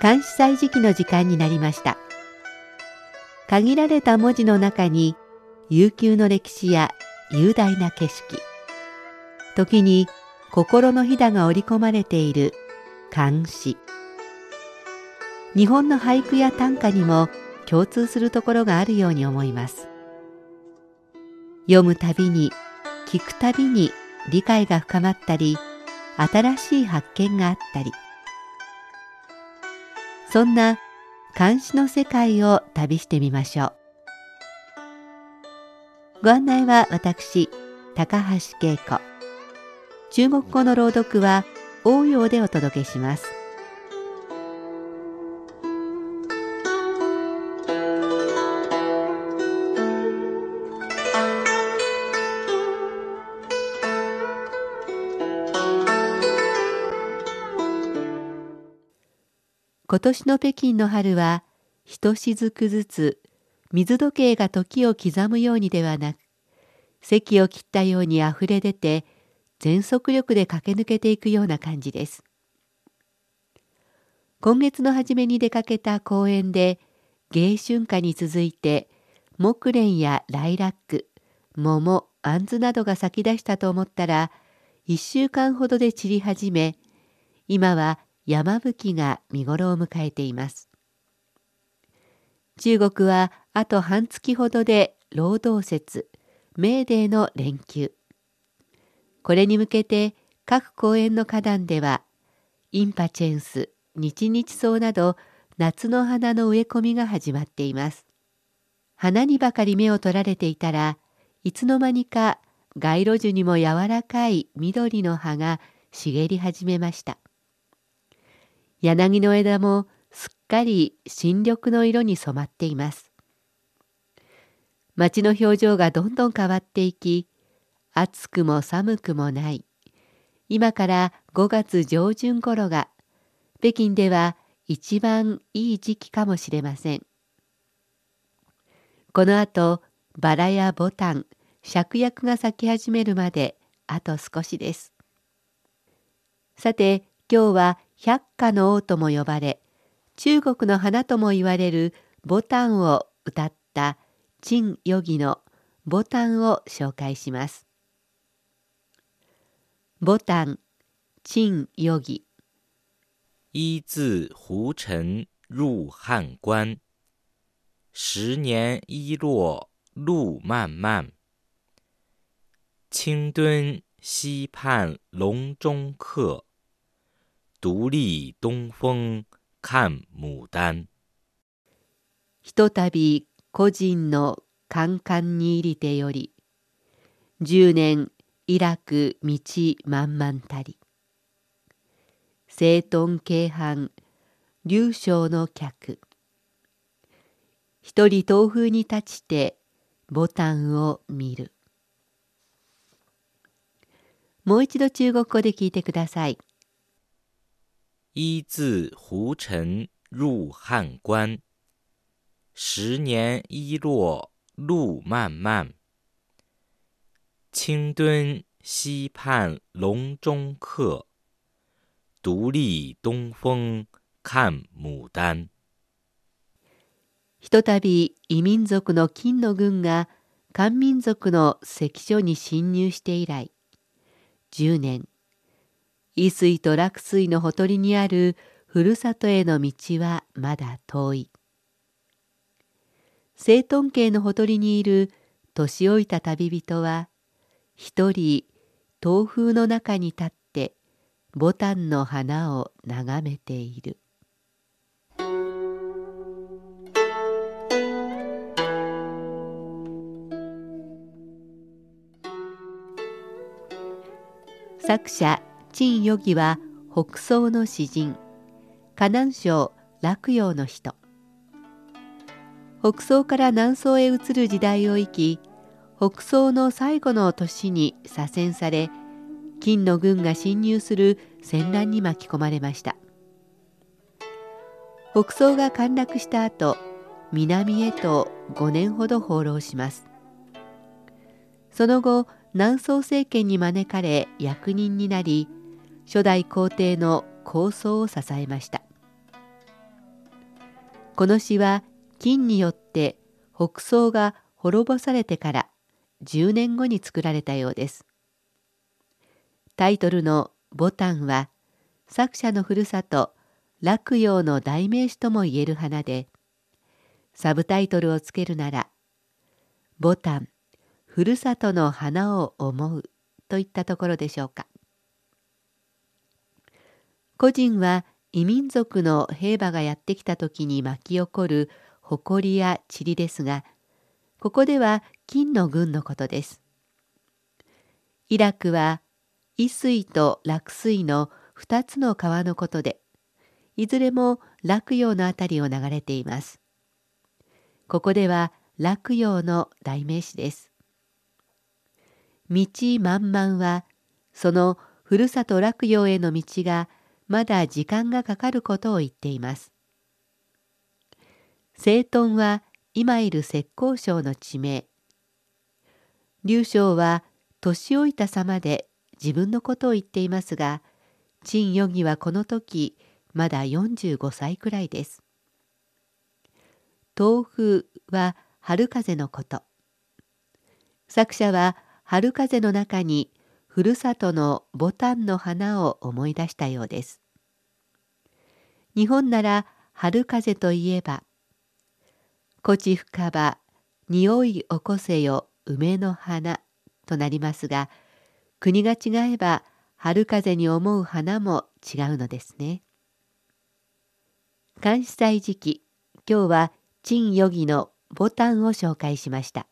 監視祭時期の時間になりました。限られた文字の中に悠久の歴史や雄大な景色。時に心のひだが織り込まれている漢詩日本の俳句や短歌にも共通するところがあるように思います読むたびに聞くたびに理解が深まったり新しい発見があったりそんな監視の世界を旅してみましょう。ご案内は私、高橋恵子。中国語の朗読は応用でお届けします。今年の北京の春はひとしずくずつ水時計が時を刻むようにではなく席を切ったようにあふれ出て全速力で駆け抜けていくような感じです。今月の初めに出かけた公園で芸春夏に続いて木蓮やライラック桃あんずなどが咲き出したと思ったら1週間ほどで散り始め今は山吹が見頃を迎えています。中国はあと半月ほどで労働節、メーデーの連休。これに向けて各公園の花壇ではインパチェンス、日々草など夏の花の植え込みが始まっています。花にばかり目を取られていたらいつの間にか街路樹にも柔らかい緑の葉が茂り始めました。柳の枝もすっかり新緑の色に染まっています。街の表情がどんどん変わっていき、暑くも寒くもない、今から5月上旬頃が、北京では一番いい時期かもしれません。この後、バラやボタン、芍薬が咲き始めるまであと少しです。さて、今日は百花の王とも呼ばれ中国の花とも言われるボタンを歌った陳ヨギのボタンを紹介します。ボタン陳ヨギ。一字胡尘入汉关。十年一落路漫漫。青墩西畔笼中客。独立東風看牡丹。ひとたび個人のカンカンに入りてより十年イラク道満々たり整頓京阪流暢の客一人東風に立ちてボタンを見るもう一度中国語で聞いてください。一字胡尘入汉关，十年一落路漫漫。青墩西畔笼中客，独立东风看牡丹。ひとたび異民族の金の軍が漢民族の関所に侵入して以来10年伊水と落水のほとりにあるふるさとへの道はまだ遠い。聖頓家のほとりにいる年老いた旅人は一人東風の中に立ってボタンの花を眺めている。作者陳ヨギは北宋の詩人河南省洛陽の人北宋から南宋へ移る時代を生き北宋の最後の年に左遷され金の軍が侵入する戦乱に巻き込まれました。北宋が陥落した後南へと5年ほど放浪します。その後南宋政権に招かれ役人になり初代皇帝の構想を支えました。この詩は金によって北宋が滅ぼされてから10年後に作られたようです。タイトルの「ボタン」は作者のふるさと洛陽の代名詞ともいえる花でサブタイトルをつけるなら「ボタンふるさとの花を思う」といったところでしょうか。個人は異民族の兵馬がやってきた時に巻き起こる埃や塵ですがここでは金の軍のことです。イラクは伊水と落水の2つの川のことでいずれも落葉の辺りを流れています。ここでは落葉の代名詞です。道満々はそのふるさと落葉への道がまだ時間がかかることを言っています。整頓は今いる浙江省の地名。劉将は年老いた様で自分のことを言っていますが、陳余儀はこの時まだ45歳くらいです。豆腐は春風のこと。作者は春風の中にふるさとのボタンの花を思い出したようです。日本なら春風といえばこち深場匂い起こせよ梅の花となりますが国が違えば春風に思う花も違うのですね。監視祭時期今日は陳余儀のボタンを紹介しました。